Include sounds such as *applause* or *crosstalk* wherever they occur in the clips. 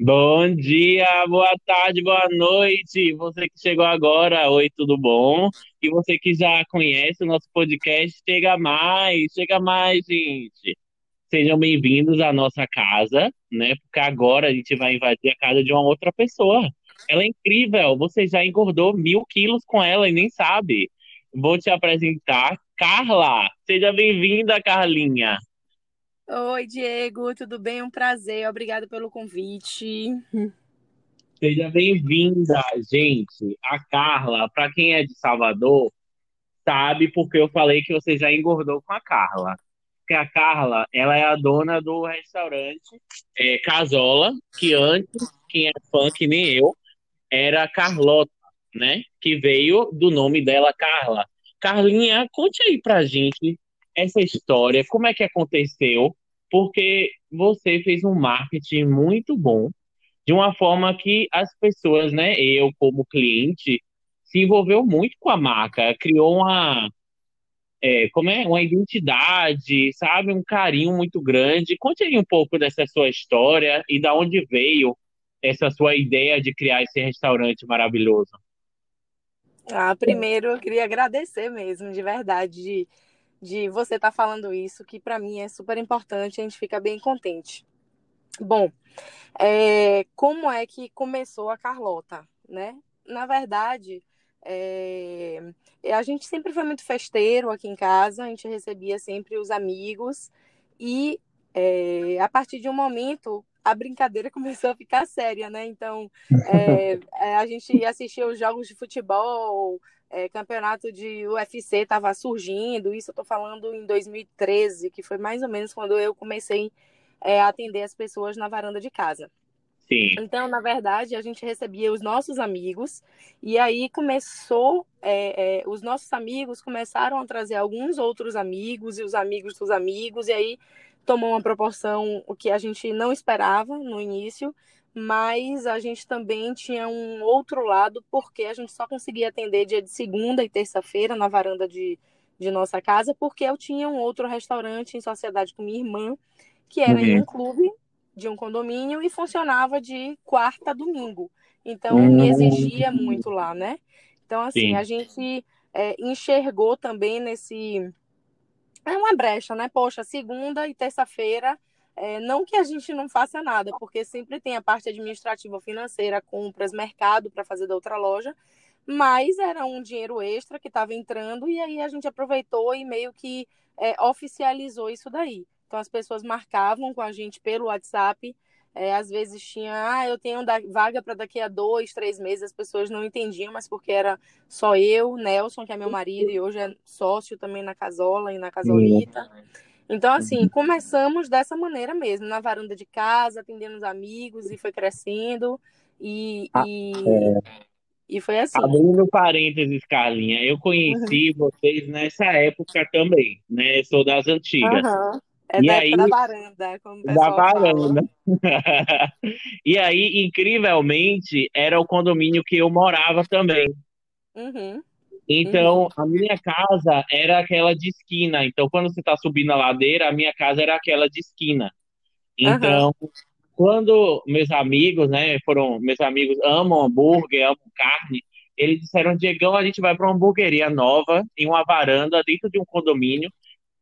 Bom dia, boa tarde, boa noite. Você que chegou agora, oi, tudo bom? E você que já conhece o nosso podcast, chega mais, chega mais, gente. Sejam bem-vindos à nossa casa, né? Porque agora a gente vai invadir a casa de uma outra pessoa. Ela é incrível, você já engordou mil quilos com ela e nem sabe. Vou te apresentar Carla. Seja bem-vinda, Carlinha. Oi, Diego, tudo bem? Um prazer, obrigada pelo convite. Seja bem-vinda, gente. A Carla, para quem é de Salvador, sabe porque eu falei que você já engordou com a Carla. Porque a Carla, ela é a dona do restaurante é, Casola, que antes, quem é fã que nem eu, era Carlota, né? Que veio do nome dela, Carla. Carlinha, conte aí pra gente essa história, como é que aconteceu, porque você fez um marketing muito bom, de uma forma que as pessoas, né, eu como cliente, se envolveu muito com a marca, criou uma, é, como é, uma identidade, sabe, um carinho muito grande. Conte aí um pouco dessa sua história e da onde veio essa sua ideia de criar esse restaurante maravilhoso. Ah, primeiro eu queria agradecer mesmo, de verdade, de de você estar tá falando isso, que para mim é super importante, a gente fica bem contente. Bom, é, como é que começou a Carlota, né? Na verdade, é, a gente sempre foi muito festeiro aqui em casa, a gente recebia sempre os amigos e é, a partir de um momento a brincadeira *laughs* começou a ficar séria, né? Então é, *laughs* é a gente assistia os jogos de futebol, é, campeonato de UFC estava surgindo, isso eu estou falando em 2013, que foi mais ou menos quando eu comecei é, a atender as pessoas na varanda de casa. Sim. Então, na verdade, a gente recebia os nossos amigos, e aí começou, é, é, os nossos amigos começaram a trazer alguns outros amigos, e os amigos dos amigos, e aí tomou uma proporção o que a gente não esperava no início, mas a gente também tinha um outro lado, porque a gente só conseguia atender dia de segunda e terça-feira na varanda de, de nossa casa, porque eu tinha um outro restaurante em sociedade com minha irmã, que era uhum. em um clube de um condomínio e funcionava de quarta a domingo. Então, uhum. me exigia muito lá, né? Então, assim, Sim. a gente é, enxergou também nesse. É uma brecha, né? Poxa, segunda e terça-feira é, não que a gente não faça nada, porque sempre tem a parte administrativa financeira, compras, mercado para fazer da outra loja, mas era um dinheiro extra que estava entrando e aí a gente aproveitou e meio que é, oficializou isso daí. Então as pessoas marcavam com a gente pelo WhatsApp, é, às vezes tinha, ah, eu tenho vaga para daqui a dois, três meses, as pessoas não entendiam, mas porque era só eu, Nelson, que é meu marido e hoje é sócio também na Casola e na Casolita. Então, assim, uhum. começamos dessa maneira mesmo, na varanda de casa, atendendo os amigos, e foi crescendo. E, ah, e, é... e foi assim. Abrindo parênteses, Carlinha, eu conheci uhum. vocês nessa época também, né? Eu sou das antigas. Uhum. É e da aí, da varanda, como Da varanda. *laughs* e aí, incrivelmente, era o condomínio que eu morava também. Uhum. Então, uhum. a minha casa era aquela de esquina. Então, quando você está subindo a ladeira, a minha casa era aquela de esquina. Então, uhum. quando meus amigos, né, foram, meus amigos amam hambúrguer, amam carne, eles disseram, Diegão, a gente vai para uma hamburgueria nova, em uma varanda, dentro de um condomínio,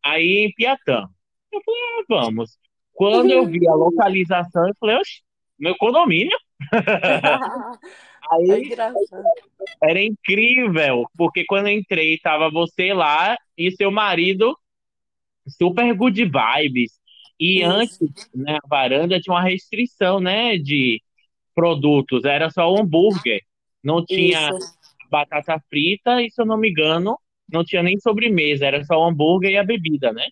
aí em Piatã. Eu falei, ah, vamos. Quando eu vi a localização, eu falei, oxe, meu condomínio? *laughs* *laughs* *laughs* Aí, é era incrível, porque quando eu entrei, tava você lá e seu marido super good vibes. E Isso. antes, né, a varanda tinha uma restrição, né, de produtos, era só o hambúrguer. Não tinha Isso. batata frita e, se eu não me engano, não tinha nem sobremesa, era só o hambúrguer e a bebida, né?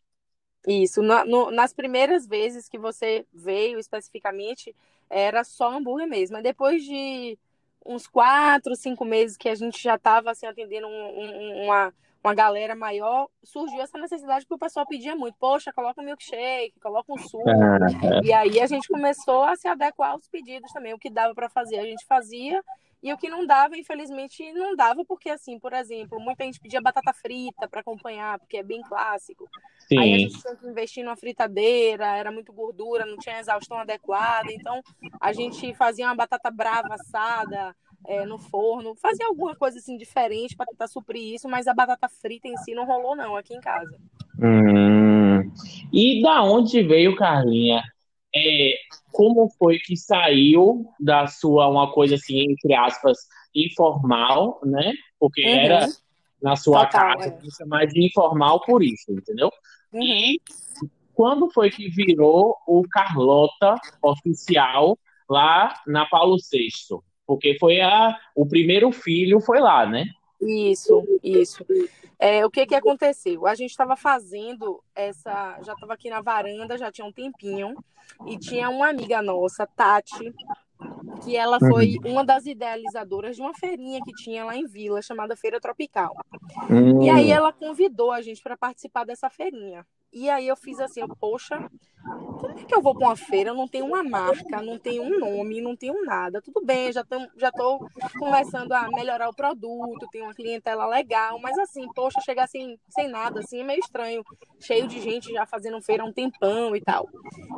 Isso. Na, no, nas primeiras vezes que você veio especificamente, era só hambúrguer mesmo. Mas depois de uns quatro, cinco meses que a gente já estava assim, atendendo um, um, uma, uma galera maior, surgiu essa necessidade que o pessoal pedia muito. Poxa, coloca um milkshake, coloca um suco. Ah. E aí a gente começou a se adequar aos pedidos também. O que dava para fazer, a gente fazia. E o que não dava, infelizmente, não dava, porque, assim, por exemplo, muita gente pedia batata frita para acompanhar, porque é bem clássico. Sim. Aí a gente tinha que investir numa fritadeira, era muito gordura, não tinha exaustão adequada. Então, a gente fazia uma batata brava assada, é, no forno, fazia alguma coisa assim diferente para tentar suprir isso, mas a batata frita em si não rolou não aqui em casa. Hum. E da onde veio, Carlinha? É, como foi que saiu da sua uma coisa assim entre aspas informal, né? Porque uhum. era na sua Total, casa, é. mais de informal por isso, entendeu? Uhum. E quando foi que virou o Carlota oficial lá na Paulo VI? Porque foi a, o primeiro filho foi lá, né? Isso, isso. É, o que que aconteceu? A gente estava fazendo essa, já estava aqui na varanda, já tinha um tempinho, e tinha uma amiga nossa, Tati, que ela uhum. foi uma das idealizadoras de uma feirinha que tinha lá em Vila, chamada Feira Tropical. Uhum. E aí ela convidou a gente para participar dessa feirinha. E aí eu fiz assim, poxa, como é que eu vou para uma feira? Eu não tenho uma marca, não tenho um nome, não tenho nada. Tudo bem, já tô, já tô começando a melhorar o produto, tenho uma clientela legal, mas assim, poxa, chegar assim, sem nada, assim, é meio estranho. Cheio de gente já fazendo feira há um tempão e tal.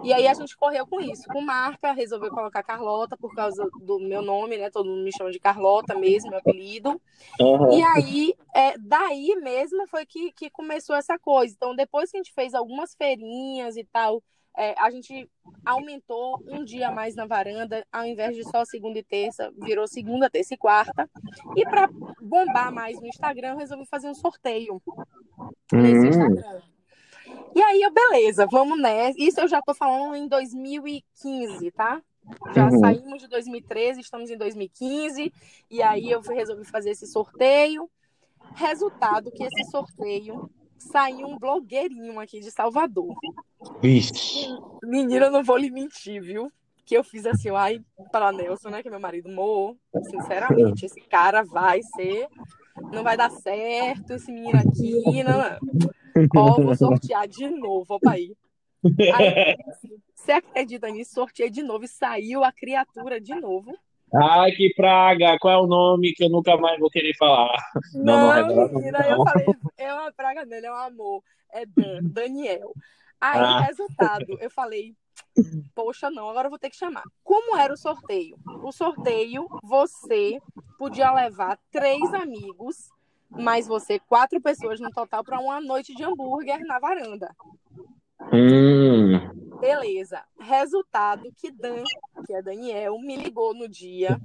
E aí a gente correu com isso, com marca, resolveu colocar Carlota por causa do meu nome, né? Todo mundo me chama de Carlota mesmo, meu apelido. Uhum. E aí, é, daí mesmo foi que, que começou essa coisa. Então, depois que a gente fez fez algumas feirinhas e tal. É, a gente aumentou um dia mais na varanda, ao invés de só segunda e terça, virou segunda, terça e quarta. E para bombar mais no Instagram, eu resolvi fazer um sorteio nesse hum. Instagram. E aí, eu, beleza, vamos nessa. Isso eu já tô falando em 2015, tá? Já uhum. saímos de 2013, estamos em 2015. E aí eu resolvi fazer esse sorteio. Resultado que esse sorteio saiu um blogueirinho aqui de Salvador. Vixe. Menina, eu não vou lhe mentir, viu? Que eu fiz assim, ai, para Nelson, né? Que meu marido, mo, sinceramente, esse cara vai ser. Não vai dar certo, esse menino aqui. Não, não. Ó, vou sortear de novo, opa aí. aí *laughs* você acredita nisso? Sorteei de novo e saiu a criatura de novo. Ai, que praga! Qual é o nome que eu nunca mais vou querer falar? Não, não, não menina, eu falei, é uma praga dele, é um amor. É Dan, Daniel. Aí, ah. resultado, eu falei, poxa, não, agora eu vou ter que chamar. Como era o sorteio? O sorteio, você podia levar três amigos, mais você, quatro pessoas no total, para uma noite de hambúrguer na varanda. Hum. Beleza. Resultado que Dan, que é Daniel, me ligou no dia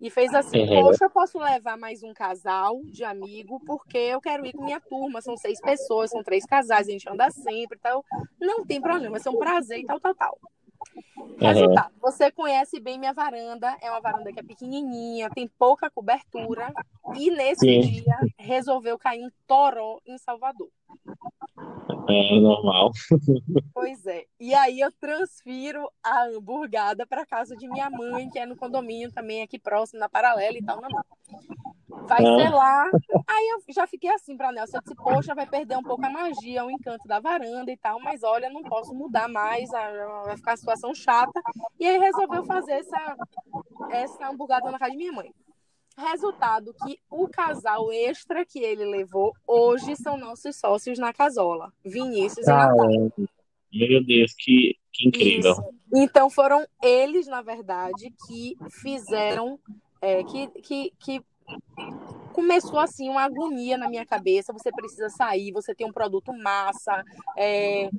e fez assim: uhum. Poxa, eu posso levar mais um casal de amigo, porque eu quero ir com minha turma. São seis pessoas, são três casais, a gente anda sempre então Não tem problema, vai ser um prazer e tal, tal, tal. Resultado, uhum. você conhece bem minha varanda, é uma varanda que é pequenininha, tem pouca cobertura, e nesse Sim. dia resolveu cair um toró em Salvador. É normal. Pois é. E aí eu transfiro a hamburgada para casa de minha mãe, que é no condomínio também aqui próximo, na paralela e tal, não. Vai ah. ser lá. Aí eu já fiquei assim pra Nelson. Eu disse, poxa, vai perder um pouco a magia, o encanto da varanda e tal, mas olha, não posso mudar mais, vai ficar a situação chata. E aí resolveu fazer essa, essa hamburgada na casa de minha mãe. Resultado que o casal extra que ele levou hoje são nossos sócios na casola, Vinícius e Natália. Meu Deus, que, que incrível. Isso. Então foram eles, na verdade, que fizeram, é, que, que, que começou assim uma agonia na minha cabeça. Você precisa sair, você tem um produto massa, é,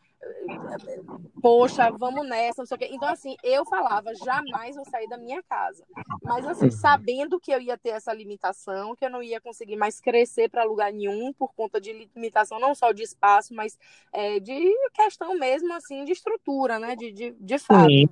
poxa, vamos nessa, não sei o quê. Então, assim, eu falava, jamais vou sair da minha casa. Mas, assim, uhum. sabendo que eu ia ter essa limitação, que eu não ia conseguir mais crescer para lugar nenhum por conta de limitação, não só de espaço, mas é, de questão mesmo, assim, de estrutura, né? De, de, de fato. Sim.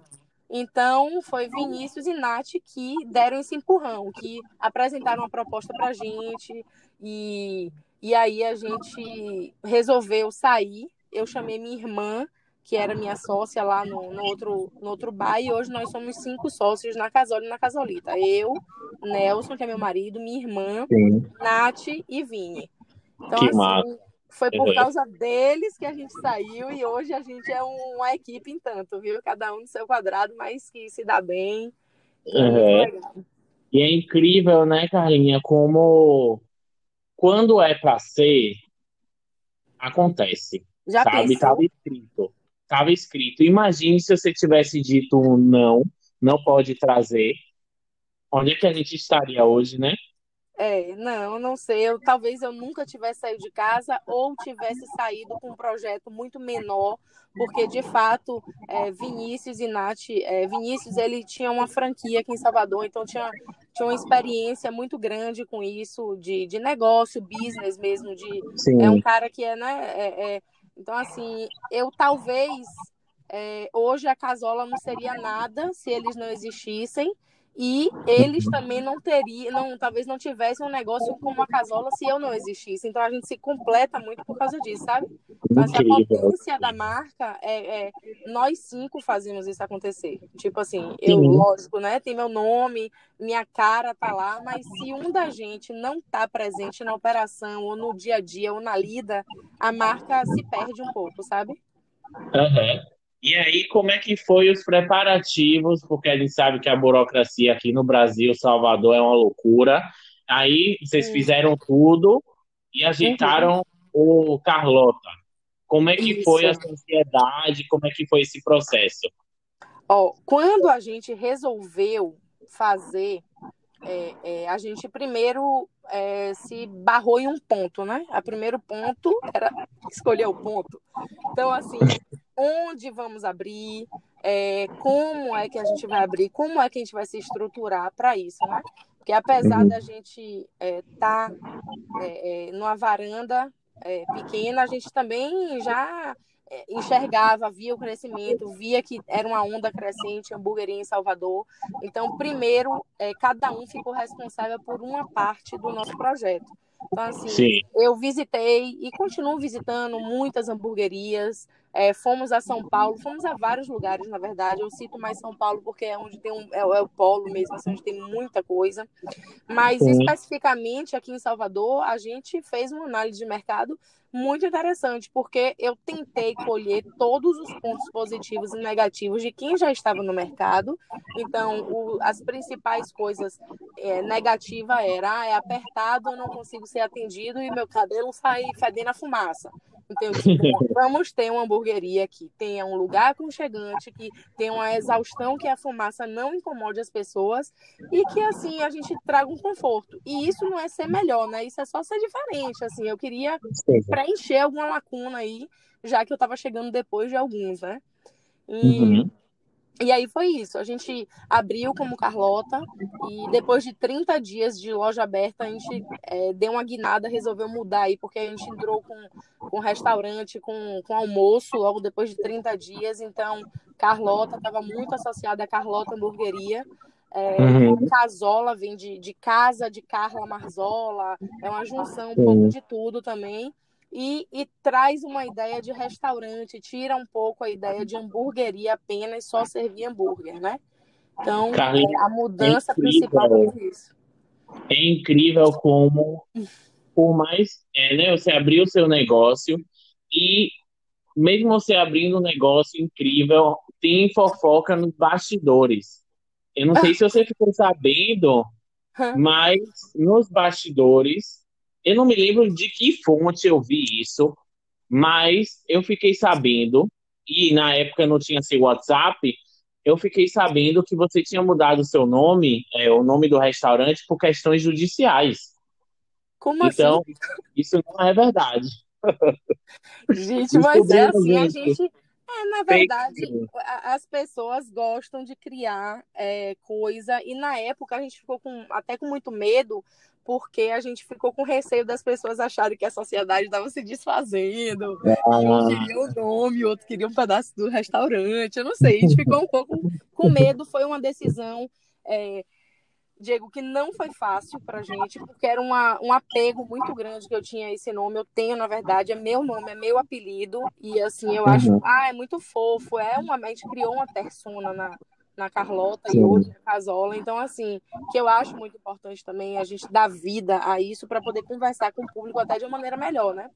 Então, foi Vinícius e Nath que deram esse empurrão, que apresentaram uma proposta para a gente, e, e aí a gente resolveu sair eu chamei minha irmã, que era minha sócia lá no, no outro, no outro bar, e hoje nós somos cinco sócios na Casola e na Casolita. Eu, Nelson, que é meu marido, minha irmã, Sim. Nath e Vini. Então, Que assim, massa. foi por Uhum. causa deles que a gente saiu e hoje a gente é um- uma equipe em tanto, viu? Cada um no seu quadrado, mas que se dá bem. Uhum. E é incrível, né, Carlinha, como quando é pra ser, acontece, Já sabe? pensou? Tava escrito. Tava escrito. Imagine se você tivesse dito um não, não pode trazer. Onde é que a gente estaria hoje, né? É, não, não sei. Eu, talvez eu nunca tivesse saído de casa ou tivesse saído com um projeto muito menor, porque de fato é, Vinícius e Nath, é, Vinícius ele tinha uma franquia aqui em Salvador, então tinha, tinha uma experiência muito grande com isso, de, de negócio, business mesmo, de Sim. é um cara que é, né? é- é- então, assim, eu talvez é, hoje a Casola não seria nada se eles não existissem. E eles também não teriam, não, talvez não tivessem um negócio como a Casola se eu não existisse. Então a gente se completa muito por causa disso, sabe? Então, essa Incrível. potência da marca é, é nós cinco fazemos isso acontecer. Tipo assim, eu, Sim. lógico, né? Tem meu nome, minha cara tá lá, mas se um da gente não tá presente na operação, ou no dia a dia, ou na lida, a marca se perde um pouco, sabe? Aham. E aí, como é que foi os preparativos? Porque a gente sabe que a burocracia aqui no Brasil, Salvador, é uma loucura. Aí vocês Hum. fizeram tudo e ajeitaram o Carlota. Como é que Isso. foi a sociedade? Como é que foi esse processo? Ó, quando a gente resolveu fazer, é, é, a gente primeiro é, se barrou em um ponto, né? O primeiro ponto era escolher o ponto. Então, assim, onde vamos abrir, é, como é que a gente vai abrir, como é que a gente vai se estruturar para isso, né? Porque apesar da gente estar numa varanda é, pequena, a gente também já é, enxergava, via o crescimento, via que era uma onda crescente, hamburgueria em Salvador. Então, primeiro, é, cada um ficou responsável por uma parte do nosso projeto. Então, assim, Sim. eu visitei e continuo visitando muitas hamburguerias. É, fomos a São Paulo, fomos a vários lugares, na verdade. Eu cito mais São Paulo porque é onde tem um, é, é o polo mesmo, assim, onde tem muita coisa. Mas Sim. especificamente aqui em Salvador, a gente fez uma análise de mercado muito interessante, porque eu tentei colher todos os pontos positivos e negativos de quem já estava no mercado. Então, o, as principais coisas é, negativa era, ah, é apertado, eu não consigo ser atendido e meu cabelo sai fedendo a fumaça. Então, tipo, vamos ter uma hamburgueria que tenha um lugar aconchegante, que tenha uma exaustão que a fumaça não incomode as pessoas e que, assim, a gente traga um conforto. E isso não é ser melhor, né? Isso é só ser diferente, assim. Eu queria preencher alguma lacuna aí, já que eu tava chegando depois de alguns, né? E, Uhum. E aí foi isso. A gente abriu como Carlota e depois de 30 dias de loja aberta, a gente é, deu uma guinada, resolveu mudar aí, porque a gente entrou com, com restaurante, com, com almoço logo depois de 30 dias. Então, Carlota estava muito associada a Carlota Hamburgueria. É, Uhum. Casola vem de, de casa de Carla Marzola, é uma junção um pouco de tudo também. E, e traz uma ideia de restaurante, tira um pouco a ideia de hamburgueria apenas, só servir hambúrguer, né? Então, Carlinhos, a mudança é principal foi isso. É incrível como, por mais, é, né, você abrir o seu negócio e mesmo você abrindo um negócio incrível, tem fofoca nos bastidores. Eu não sei se você ficou sabendo, *laughs* mas nos bastidores, eu não me lembro de que fonte eu vi isso, mas eu fiquei sabendo, e na época não tinha seu WhatsApp, eu fiquei sabendo que você tinha mudado o seu nome, é, o nome do restaurante, por questões judiciais. Como Então, isso não é verdade. assim? Gente, mas é assim, a gente. É, na verdade, as pessoas gostam de criar é, coisa, e na época a gente ficou com, até com muito medo, porque a gente ficou com receio das pessoas acharem que a sociedade estava se desfazendo, e um queria o nome, o outro queria um pedaço do restaurante, eu não sei, a gente ficou um pouco com medo, foi uma decisão, é, Diego, que não foi fácil pra gente, porque era uma, um apego muito grande que eu tinha a esse nome, eu tenho, na verdade, é meu nome, é meu apelido, e assim, eu acho, Uhum. ah, é muito fofo, é uma, a gente criou uma persona na, na Carlota Sim. e hoje na Casola. Então, assim, que eu acho muito importante também a gente dar vida a isso para poder conversar com o público até de uma maneira melhor, né?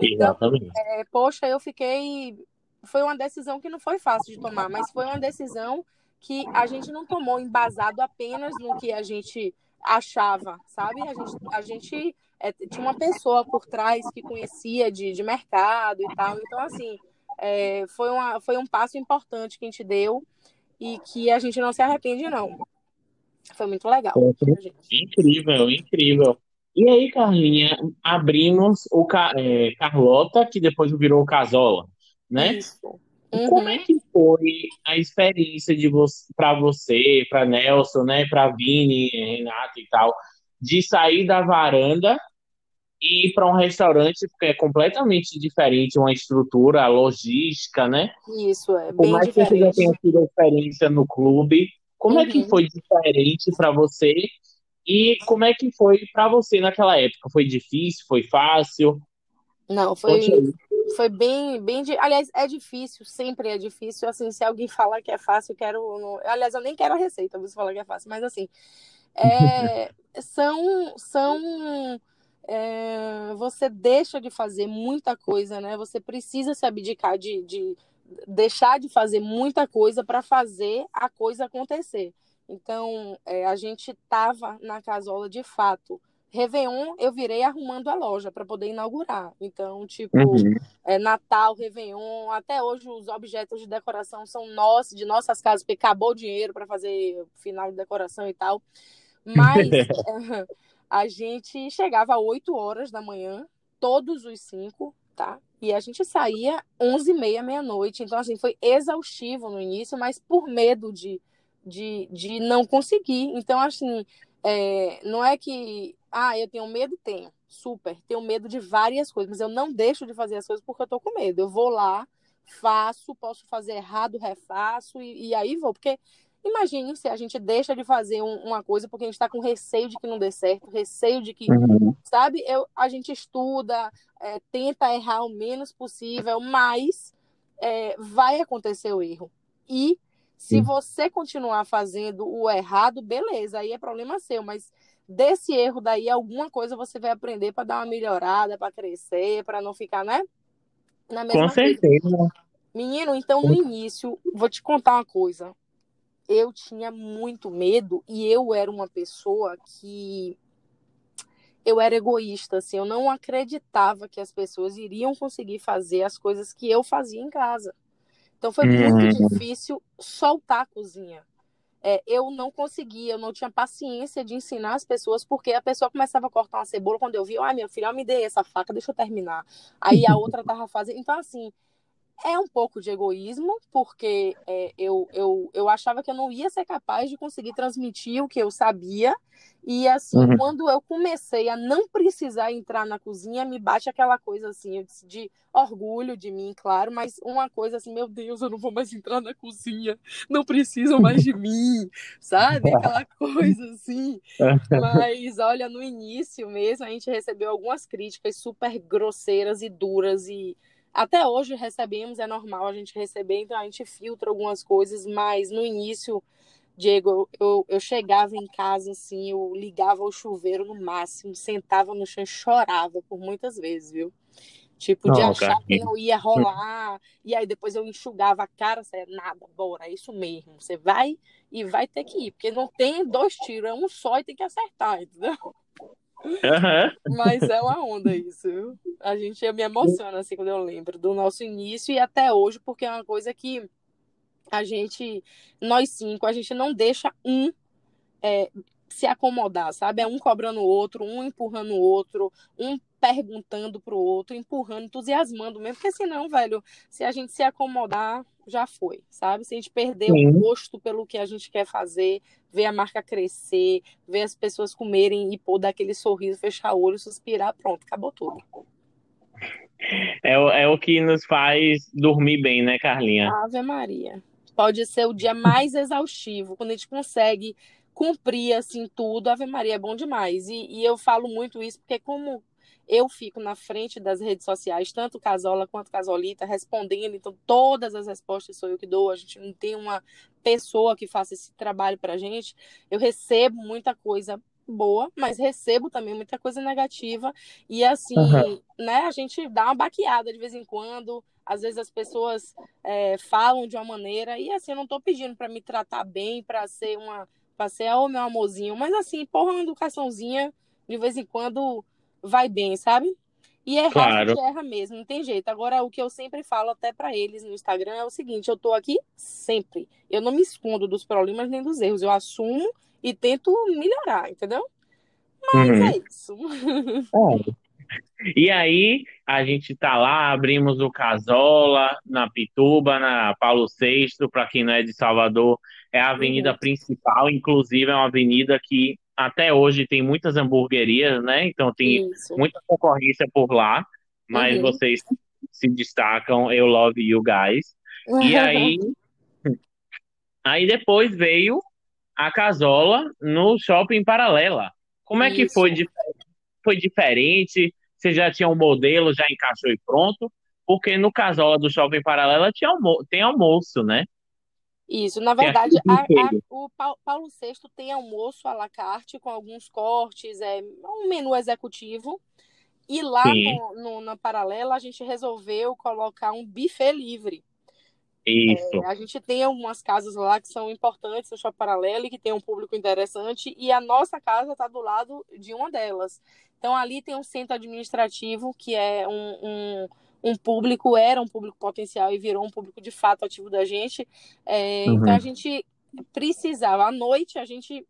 Então, Exatamente. É, poxa, eu fiquei. Foi uma decisão que não foi fácil de tomar, mas foi uma decisão que a gente não tomou embasado apenas no que a gente achava, sabe? A gente, a gente é, tinha uma pessoa por trás que conhecia de, de mercado e tal. Então, assim, é, foi, uma, foi um passo importante que a gente deu e que a gente não se arrepende, não. Foi muito legal. Incrível, incrível. E aí, Carlinha, abrimos o é, Carlota, que depois virou o Casola, né? Isso. Uhum. Como é que foi a experiência de você, para você, para Nelson, né, para Vini, Renato e tal, de sair da varanda e ir para um restaurante que é completamente diferente, uma estrutura, a logística, né? Isso, é bem Como é que você já tem tido experiência no clube? Como uhum. é que uhum. foi diferente para você? E como é que foi para você naquela época? Foi difícil? Foi fácil? Não, foi, foi bem, bem. Aliás, é difícil, sempre é difícil. Assim, se alguém *laughs* falar que é fácil, eu quero. Não... Aliás, eu nem quero a receita, você falar que é fácil, mas assim. É... *laughs* são. são é... você deixa de fazer muita coisa, né? Você precisa se abdicar de, de deixar de fazer muita coisa para fazer a coisa acontecer. Então, é, a gente estava na casola de fato Réveillon, eu virei arrumando a loja para poder inaugurar. Então, tipo, uhum. é, Natal, Réveillon, até hoje os objetos de decoração são nossos, de nossas casas, porque acabou o dinheiro para fazer final de decoração e tal. *laughs* Mas *laughs* a gente chegava às 8 horas da manhã, todos os cinco, tá? E a gente saía 11 e meia, meia-noite. Então, assim, foi exaustivo no início, mas por medo de, de, de não conseguir. Então, assim, é, não é que ah, eu tenho medo? Tenho. Super. Tenho medo de várias coisas, mas eu não deixo de fazer as coisas porque eu tô com medo. Eu vou lá, faço, posso fazer errado, refaço e, e aí vou. Porque imagine se a gente deixa de fazer um, uma coisa porque a gente está com receio de que não dê certo, receio de que, uhum. sabe? Eu, a gente estuda, é, tenta errar o menos possível, mas é, vai acontecer o erro. E se Sim. você continuar fazendo o errado, beleza, aí é problema seu, mas desse erro daí, alguma coisa você vai aprender para dar uma melhorada, para crescer, para não ficar, né? Na mesma Com certeza. Coisa. Menino, então no início, vou te contar uma coisa. Eu tinha muito medo e eu era uma pessoa que eu era egoísta, assim, eu não acreditava que as pessoas iriam conseguir fazer as coisas que eu fazia em casa. Então foi muito hum. difícil soltar a cozinha é, eu não conseguia, eu não tinha paciência de ensinar as pessoas, porque a pessoa começava a cortar uma cebola quando eu vi, ai, meu filho, me dê essa faca, deixa eu terminar. Aí a outra tava fazendo. Então, assim, é um pouco de egoísmo, porque é, eu, eu, eu achava que eu não ia ser capaz de conseguir transmitir o que eu sabia. E assim, uhum. quando eu comecei a não precisar entrar na cozinha, me bate aquela coisa assim, de orgulho de mim, claro, mas uma coisa assim, meu Deus, eu não vou mais entrar na cozinha, não precisam mais de mim, sabe? Aquela *laughs* coisa assim. Mas olha, no início mesmo, a gente recebeu algumas críticas super grosseiras e duras e até hoje recebemos, é normal a gente receber, então a gente filtra algumas coisas, mas no início, Diego, eu, eu chegava em casa assim, eu ligava o chuveiro no máximo, sentava no chão e chorava por muitas vezes, viu? Tipo, de achar cara. que não ia rolar, e aí depois eu enxugava a cara, é nada, bora, é isso mesmo. Você vai e vai ter que ir, porque não tem dois tiros, é um só e tem que acertar, entendeu? Uhum. Mas é uma onda isso. A gente eu me emociona assim quando eu lembro do nosso início e até hoje, porque é uma coisa que a gente, nós cinco, a gente não deixa um é, se acomodar, sabe? É um cobrando o outro, um empurrando o outro, um perguntando pro outro, empurrando, entusiasmando mesmo, porque senão, velho, se a gente se acomodar, já foi, sabe? Se a gente perder Sim. o gosto pelo que a gente quer fazer, ver a marca crescer, ver as pessoas comerem e pôr daquele sorriso, fechar o olho, suspirar, pronto, acabou tudo. É, é o que nos faz dormir bem, né, Carlinha? Ave Maria. Pode ser o dia mais exaustivo, quando a gente consegue cumprir assim tudo, Ave Maria é bom demais. E, e eu falo muito isso porque como eu fico na frente das redes sociais, tanto Casola quanto Casolita, respondendo, então todas as respostas sou eu que dou, a gente não tem uma pessoa que faça esse trabalho pra gente. Eu recebo muita coisa boa, mas recebo também muita coisa negativa. E assim, uhum. né, a gente dá uma baqueada de vez em quando. Às vezes as pessoas é, falam de uma maneira, e assim, eu não estou pedindo para me tratar bem, para ser uma. Para ser, ô oh, meu amorzinho, mas assim, porra, uma educaçãozinha, de vez em quando vai bem, sabe? E errar, claro. a gente erra mesmo, não tem jeito. Agora, o que eu sempre falo até para eles no Instagram é o seguinte: eu tô aqui sempre. Eu não me escondo dos problemas nem dos erros. Eu assumo e tento melhorar, entendeu? Mas uhum. é isso. *laughs* É. E aí, a gente tá lá, abrimos o Casola, na Pituba, na Paulo VI, para quem não é de Salvador, é a avenida uhum. principal, inclusive é uma avenida que até hoje tem muitas hamburguerias, né? Então tem Isso. muita concorrência por lá, mas uhum. vocês se destacam, eu love you guys. E aí, *laughs* aí depois veio a Casola no Shopping Paralela. Como é Isso. que foi? Foi diferente? Você já tinha um modelo, já encaixou e pronto? Porque no Casola do Shopping Paralela tinha almo tem almoço, né? Isso, na verdade, a, a, o Paulo VI tem almoço à la carte com alguns cortes, é um menu executivo. E lá no, no, na paralela a gente resolveu colocar um buffet livre. Isso. É, a gente tem algumas casas lá que são importantes no Shopping Paralelo e que tem um público interessante, e a nossa casa está do lado de uma delas. Então, ali tem um centro administrativo, que é um, um, um público, era um público potencial e virou um público de fato ativo da gente. É, uhum. Então, a gente precisava, à noite, a gente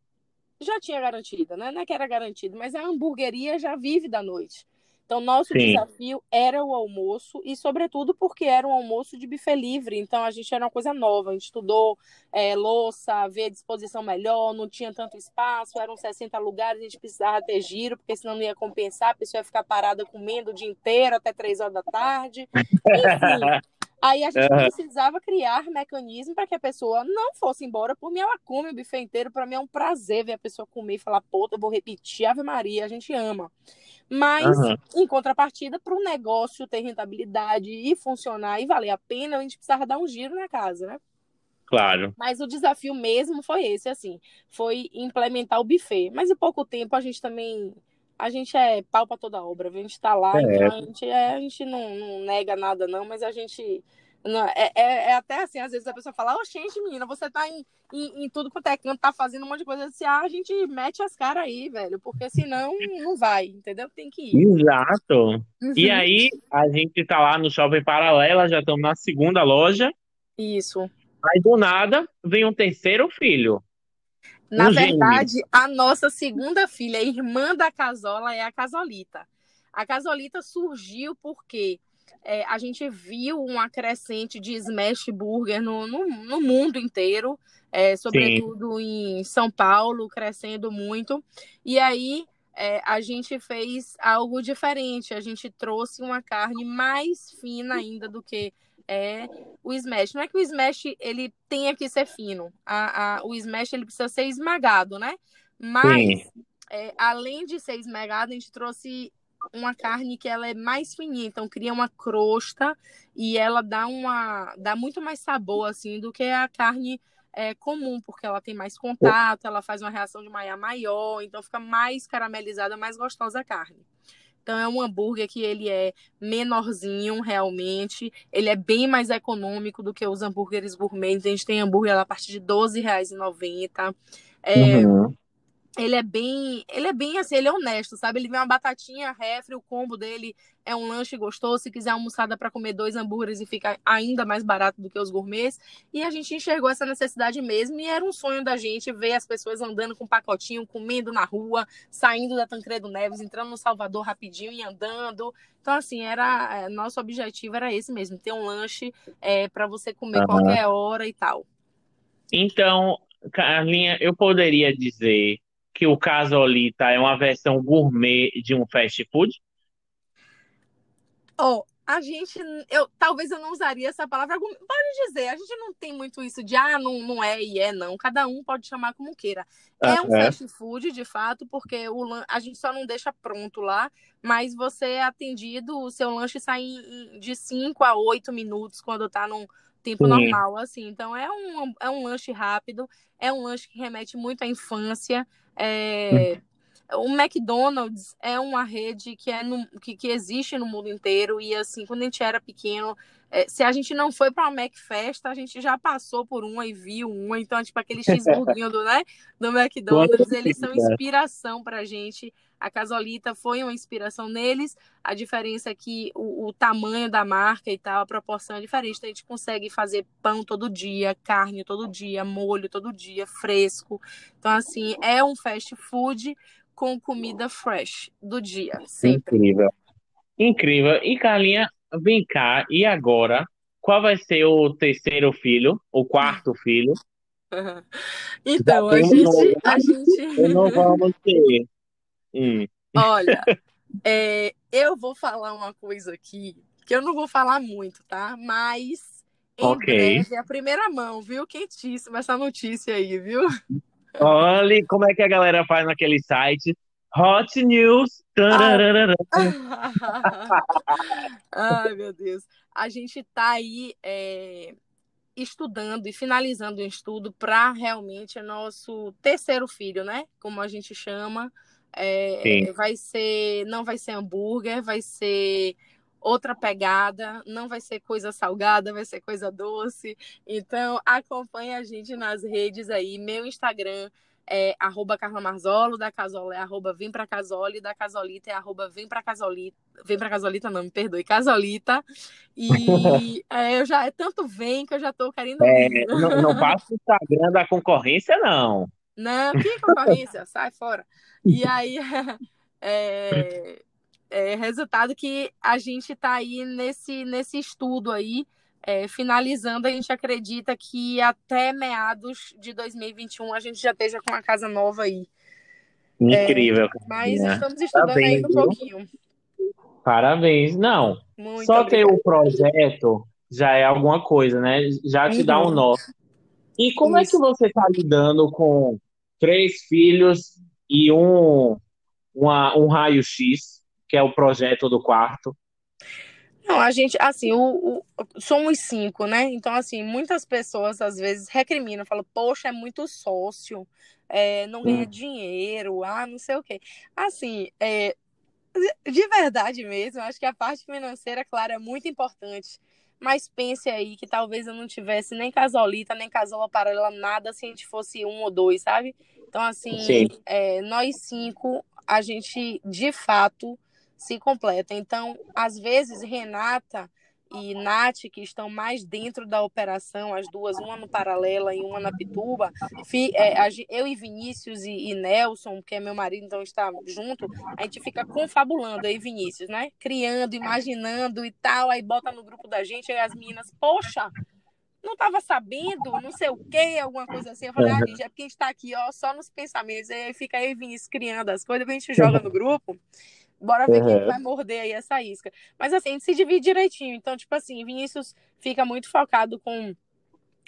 já tinha garantida, né? Não é que era garantido, mas a hamburgueria já vive da noite. Então, nosso Sim. desafio era o almoço, e sobretudo porque era um almoço de buffet livre. Então, a gente era uma coisa nova. A gente estudou é, louça, ver a disposição melhor, não tinha tanto espaço, eram 60 lugares, a gente precisava ter giro, porque senão não ia compensar, a pessoa ia ficar parada comendo o dia inteiro até 3 horas da tarde. Enfim. *laughs* Aí a gente precisava criar mecanismo para que a pessoa não fosse embora. Por mim, ela come o buffet inteiro. Para mim é um prazer ver a pessoa comer e falar, pô, eu vou repetir Ave Maria, a gente ama. Mas, uhum. em contrapartida, para o negócio ter rentabilidade e funcionar e valer a pena, a gente precisava dar um giro na casa, né? Claro. Mas o desafio mesmo foi esse, assim, foi implementar o buffet. Mas em pouco tempo a gente também. A gente é pau para toda obra, a gente está lá, é. então a gente, é, a gente não, não nega nada, não, mas a gente não, é, é, é, até assim, às vezes a pessoa fala, ô, gente, menina, você tá em, em, em, tudo quanto é canto, tá fazendo um monte de coisa assim, ah, a gente mete as caras aí, velho, porque senão não vai, entendeu? Tem que ir. Exato. Uhum. E aí, a gente tá lá no Shopping Paralela, já estamos na segunda loja. Isso. Aí, do nada, vem um terceiro filho. Na um verdade, a nossa segunda filha, irmã da Casola, é a Casolita. A Casolita surgiu porque é, a gente viu uma crescente de smash burger no, no, no mundo inteiro, é, sobretudo Sim. em São Paulo, crescendo muito. E aí é, a gente fez algo diferente, a gente trouxe uma carne mais fina ainda do que é o smash. Não é que o smash ele tenha que ser fino, a, a o smash ele precisa ser esmagado, né? Mas é, além de ser esmagado, a gente trouxe uma carne que ela é mais fininha, então cria uma crosta e ela dá uma dá muito mais sabor assim do que a carne é, comum, porque ela tem mais contato, ela faz uma reação de maia maior, então fica mais caramelizada, mais gostosa a carne. Então é um hambúrguer que ele é menorzinho realmente, ele é bem mais econômico do que os hambúrgueres gourmet. Então, a gente tem hambúrguer a partir de R$12,90. É, uhum ele é bem, ele é bem assim, ele é honesto, sabe? Ele vem uma batatinha, refre, o combo dele é um lanche gostoso. Se quiser almoçada para comer dois hambúrgueres e fica ainda mais barato do que os gourmets. E a gente enxergou essa necessidade mesmo e era um sonho da gente ver as pessoas andando com um pacotinho, comendo na rua, saindo da Tancredo Neves, entrando no Salvador rapidinho e andando. Então assim, era é, nosso objetivo era esse mesmo, ter um lanche é, para você comer uhum. qualquer hora e tal. Então, Carlinha, eu poderia dizer que o Casolita é uma versão gourmet de um fast food? Oh, a gente, eu talvez eu não usaria essa palavra, pode dizer, a gente não tem muito isso de ah, não, não é e é não, cada um pode chamar como queira. É um fast food, de fato, porque o, a gente só não deixa pronto lá, mas você é atendido, o seu lanche sai de 5 a 8 minutos quando tá num tempo Sim. normal, assim. Então é um, é um lanche rápido, é um lanche que remete muito à infância. É, o McDonald's é uma rede que, é no, que, que, existe no mundo inteiro e assim, quando a gente era pequeno, é, se a gente não foi para uma McFest, a gente já passou por uma e viu uma, então tipo aquele cheeseburguinho do, né, do McDonald's, eles são inspiração pra gente. A Casolita foi uma inspiração neles. A diferença é que o, o tamanho da marca e tal, a proporção é diferente. Então, a gente consegue fazer pão todo dia, carne todo dia, molho todo dia, fresco. Então, assim, é um fast food com comida fresh do dia, sempre. Incrível. Incrível. E Carlinha, vem cá, e agora? Qual vai ser o terceiro filho, o quarto filho? *laughs* então, a gente, a gente. não vamos ter. Hum. Olha, *laughs* é, eu vou falar uma coisa aqui que eu não vou falar muito, tá? Mas em okay. breve, a primeira mão, viu? Quentíssima essa notícia aí, viu? *laughs* Olha como é que a galera faz naquele site. Hot News. *laughs* Ai, meu Deus. A gente tá aí é, estudando e finalizando o estudo para realmente nosso terceiro filho, né? Como a gente chama. É, vai ser, não vai ser hambúrguer, vai ser outra pegada, não vai ser coisa salgada, vai ser coisa doce. Então, acompanhe a gente nas redes aí. Meu Instagram é arroba Carla Marzolo, da Casola é arroba Vem Pra Casoli, da Casolita é arroba Vem Pra Casolita. Vem Pra Casolita, não, me perdoe, Casolita. E *laughs* é, eu já, é tanto vem que eu já tô querendo. É, não, não passa o Instagram da concorrência, não. Não, que concorrência? Sai fora. E aí, *laughs* é, é, resultado que a gente está aí nesse, nesse estudo aí, é, finalizando, a gente acredita que até meados de 2021 a gente já esteja com uma casa nova aí. Incrível. É, mas estamos estudando Parabéns, ainda um pouquinho. Parabéns. Não, Muito só ter o projeto já é alguma coisa, né? Já te uhum. dá um uhum. nó. E como Isso. é que você está lidando com três filhos e um, uma, um raio-x? Que é o projeto do quarto? Não, a gente, assim, o, o, somos cinco, né? Então, assim, muitas pessoas às vezes recriminam, falam, poxa, é muito sócio, é, não ganha hum. dinheiro, ah, não sei o quê. Assim, é, de verdade mesmo, acho que a parte financeira, claro, é muito importante. Mas pense aí que talvez eu não tivesse nem casolita, nem casola paralela, nada se a gente fosse um ou dois, sabe? Então, assim, é, nós cinco, a gente, de fato, se completa. Então, às vezes, Renata e Nath, que estão mais dentro da operação, as duas, uma no Paralela e uma na Pituba, é, eu e Vinícius e, Nelson, que é meu marido, então está junto, a gente fica confabulando aí, Vinícius, né? Criando, imaginando e tal, aí bota no grupo da gente, aí as meninas, poxa, não estava sabendo, não sei o quê, alguma coisa assim. Eu falei, ah, gente, é porque a gente está aqui, ó, só nos pensamentos. Aí fica aí, Vinícius, criando as coisas, a gente joga no grupo. Bora ver uhum. quem vai morder aí essa isca. Mas assim, a gente se divide direitinho. Então, tipo assim, Vinícius fica muito focado com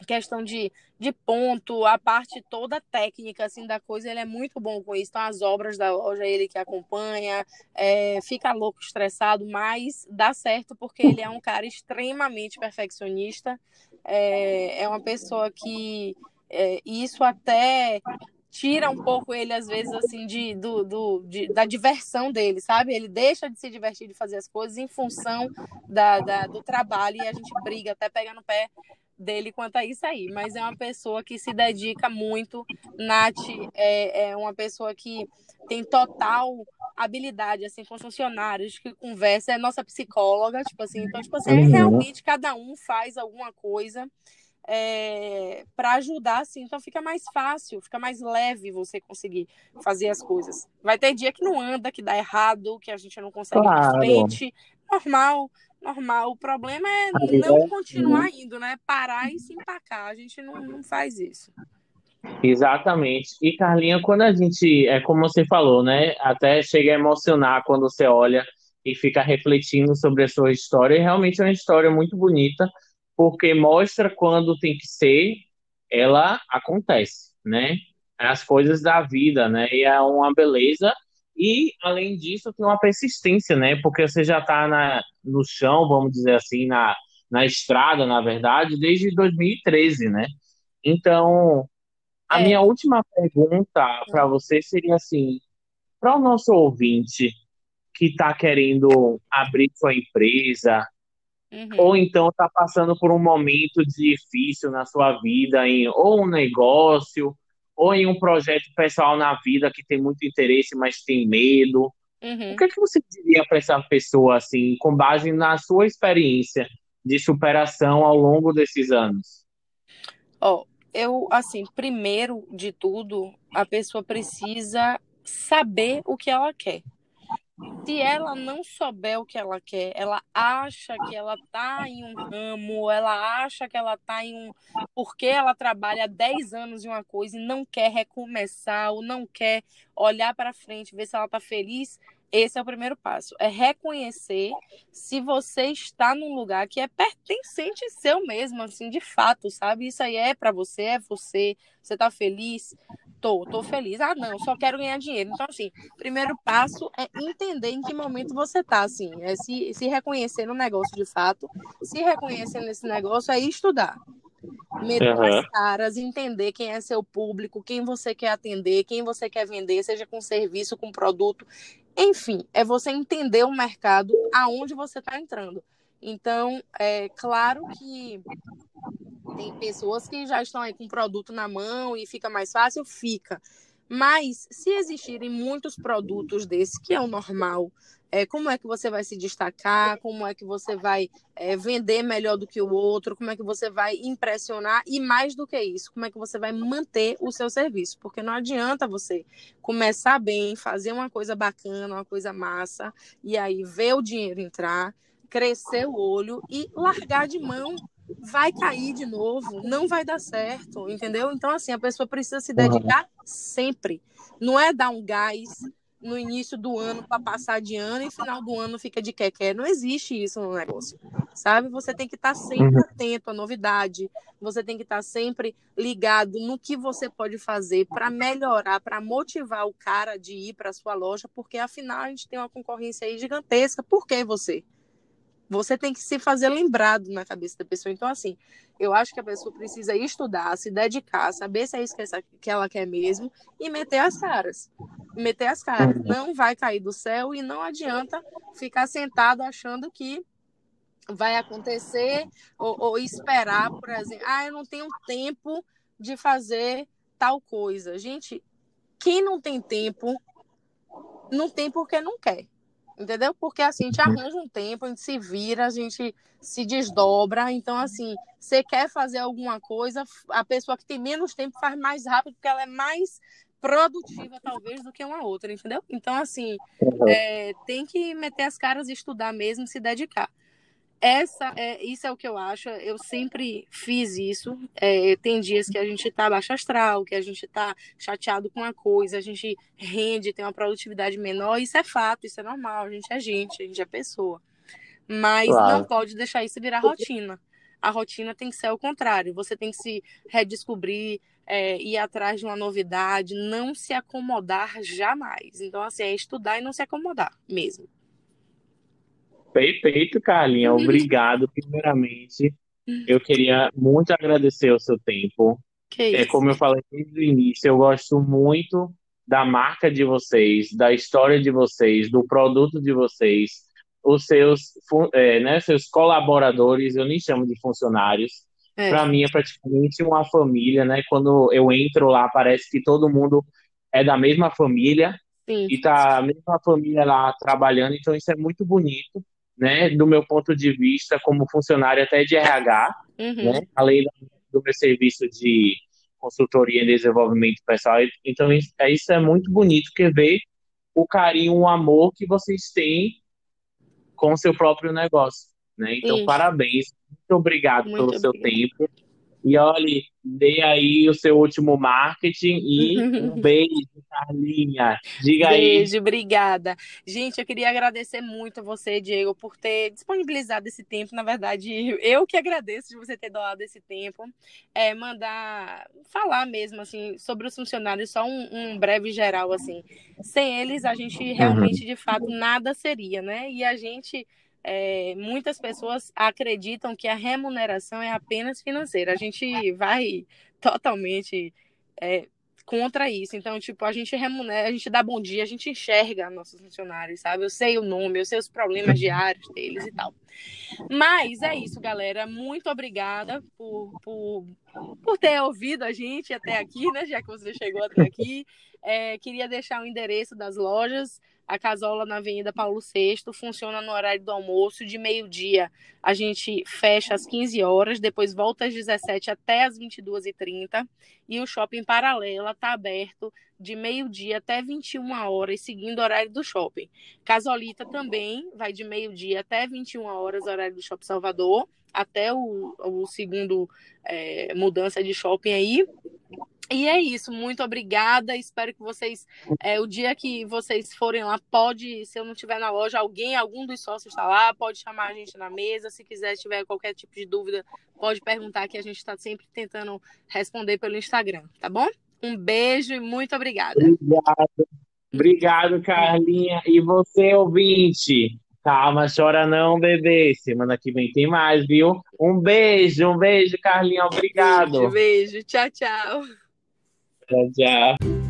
questão de, de ponto, a parte toda técnica assim da coisa, ele é muito bom com isso. Então, as obras da loja, ele que acompanha, é, fica louco, estressado, mas dá certo porque ele é um cara extremamente perfeccionista. É, é uma pessoa que é, isso até tira um pouco ele, às vezes, assim, de, do, do, de, da diversão dele, sabe? Ele deixa de se divertir de fazer as coisas em função da, da, do trabalho e a gente briga, até pega no pé dele quanto a isso aí. Mas é uma pessoa que se dedica muito. Nath é, é uma pessoa que tem total habilidade, assim, com os funcionários, que conversa, é nossa psicóloga, tipo assim. Então, tipo assim, realmente cada um faz alguma coisa é, para ajudar, assim. Então fica mais fácil, fica mais leve você conseguir fazer as coisas. Vai ter dia que não anda, que dá errado, que a gente não consegue claro. frente. Normal, normal. O problema é não continuar indo, né? Parar e se empacar. A gente não, não faz isso. Exatamente. E Carlinha, quando a gente, é como você falou, né? Até chega a emocionar quando você olha e fica refletindo sobre a sua história. E realmente é uma história muito bonita, porque mostra quando tem que ser, ela acontece, né? As coisas da vida, né? E é uma beleza. E, além disso, tem uma persistência, né? Porque você já está no chão, vamos dizer assim, na, na estrada, na verdade, desde 2013, né? Então, a é. minha última pergunta para você seria assim: para o nosso ouvinte que está querendo abrir sua empresa, uhum. ou então está passando por um momento difícil na sua vida, em ou um negócio, ou em um projeto pessoal na vida que tem muito interesse, mas tem medo. Uhum. O que, é que você diria para essa pessoa, assim, com base na sua experiência de superação ao longo desses anos? Ó, oh, eu, assim, primeiro de tudo, a pessoa precisa saber o que ela quer. Se ela não souber o que ela quer, ela acha que ela tá em um ramo, ela acha que ela tá em um. Porque ela trabalha 10 anos em uma coisa e não quer recomeçar, ou não quer olhar para frente, ver se ela tá feliz, esse é o primeiro passo, é reconhecer se você está num lugar que é pertencente seu mesmo, assim, de fato, sabe? Isso aí é para você, é você, você tá feliz? Tô, tô feliz. Ah, não, só quero ganhar dinheiro. Então, assim, primeiro passo é entender em que momento você tá, assim, é se, se reconhecer no negócio de fato, se reconhecer nesse negócio é estudar meter uhum. as caras, entender quem é seu público, quem você quer atender, quem você quer vender, seja com serviço, com produto. Enfim, é você entender o mercado aonde você está entrando. Então, é claro que tem pessoas que já estão aí com o produto na mão e fica mais fácil, fica. Mas se existirem muitos produtos desses, que é o normal, é, como é que você vai se destacar, como é que você vai é, vender melhor do que o outro, como é que você vai impressionar? E mais do que isso, como é que você vai manter o seu serviço, porque não adianta você começar bem, fazer uma coisa bacana, uma coisa massa, e aí ver o dinheiro entrar, crescer o olho e largar de mão vai cair de novo, não vai dar certo, entendeu? Então, assim, a pessoa precisa se dedicar sempre. Não é dar um gás, no início do ano para passar de ano e final do ano fica de quer Não existe isso no negócio, sabe? Você tem que estar tá sempre uhum. atento à novidade, você tem que estar tá sempre ligado no que você pode fazer para melhorar, para motivar o cara de ir para sua loja, porque afinal a gente tem uma concorrência aí gigantesca. Por que você? Você tem que se fazer lembrado na cabeça da pessoa. Então, assim, eu acho que a pessoa precisa estudar, se dedicar, saber se é isso que ela quer mesmo e meter as caras. Meter as caras. Uhum. Não vai cair do céu e não adianta ficar sentado achando que vai acontecer ou, ou esperar, por exemplo, ah, eu não tenho tempo de fazer tal coisa. Gente, quem não tem tempo, não tem porque não quer. Entendeu? Porque assim, a gente uhum. arranja um tempo, a gente se vira, a gente se desdobra. Então, assim, você quer fazer alguma coisa, a pessoa que tem menos tempo faz mais rápido, porque ela é mais produtiva, talvez, do que uma outra, entendeu? Então, assim, é, tem que meter as caras e estudar mesmo, se dedicar essa é, isso é o que eu acho. Eu sempre fiz isso. É, tem dias que a gente tá baixo astral, que a gente tá chateado com uma coisa, a gente rende, tem uma produtividade menor. Isso é fato, isso é normal. A gente é gente, a gente é pessoa. Mas claro. não pode deixar isso virar rotina. A rotina tem que ser o contrário. Você tem que se redescobrir, é, ir atrás de uma novidade, não se acomodar jamais. Então, assim, é estudar e não se acomodar mesmo. Perfeito, Carlinha. Uhum. Obrigado, primeiramente. Eu queria muito agradecer o seu tempo. É como eu falei desde o início, eu gosto muito da marca de vocês, da história de vocês, do produto de vocês, os seus, é, né, seus colaboradores, eu nem chamo de funcionários. É. Para mim é praticamente uma família, né? Quando eu entro lá, parece que todo mundo é da mesma família Sim. e tá a mesma família lá trabalhando, então isso é muito bonito né, do meu ponto de vista como funcionário até de RH, uhum. né, além do meu serviço de consultoria em desenvolvimento pessoal. Então, é, isso é muito bonito, que ver o carinho, o amor que vocês têm com o seu próprio negócio. Né? Então, parabéns, muito obrigado muito pelo obrigado. seu tempo. E olhe, dê aí o seu último marketing e um *laughs* beijo, Carlinha. Diga aí. Beijo, obrigada. Gente, eu queria agradecer muito a você, Diego, por ter disponibilizado esse tempo. Na verdade, eu que agradeço de você ter doado esse tempo. É, mandar falar mesmo assim sobre os funcionários, só um, um breve geral assim. Sem eles, a gente realmente, de fato, nada seria, né? E a gente é, muitas pessoas acreditam que a remuneração é apenas financeira. A gente vai totalmente é, contra isso. Então, tipo, a gente remunera, a gente dá bom dia, a gente enxerga nossos funcionários, sabe? Eu sei o nome, eu sei os problemas diários deles e tal. Mas é isso, galera. Muito obrigada por, por, por ter ouvido a gente até aqui, né? Já que você chegou até aqui. É, queria deixar o endereço das lojas. A Casola na Avenida Paulo VI funciona no horário do almoço, de meio-dia. A gente fecha às 15 horas, depois volta às 17 até às 22h30. E o shopping Paralela está aberto de meio-dia até 21 horas, seguindo o horário do shopping. Casolita também vai de meio-dia até 21 horas, horário do Shopping Salvador, até o, o segundo é, mudança de shopping aí. E é isso, muito obrigada. Espero que vocês, é, o dia que vocês forem lá, pode, se eu não estiver na loja, alguém, algum dos sócios está lá, pode chamar a gente na mesa. Se quiser, tiver qualquer tipo de dúvida, pode perguntar que a gente está sempre tentando responder pelo Instagram, tá bom? Um beijo e muito obrigada. Obrigado. Obrigado, Carlinha. E você, ouvinte? Calma, chora não, bebê. Semana que vem tem mais, viu? Um beijo, um beijo, Carlinha. Obrigado. Beijo, beijo. Tchau, tchau. Tchau, tchau.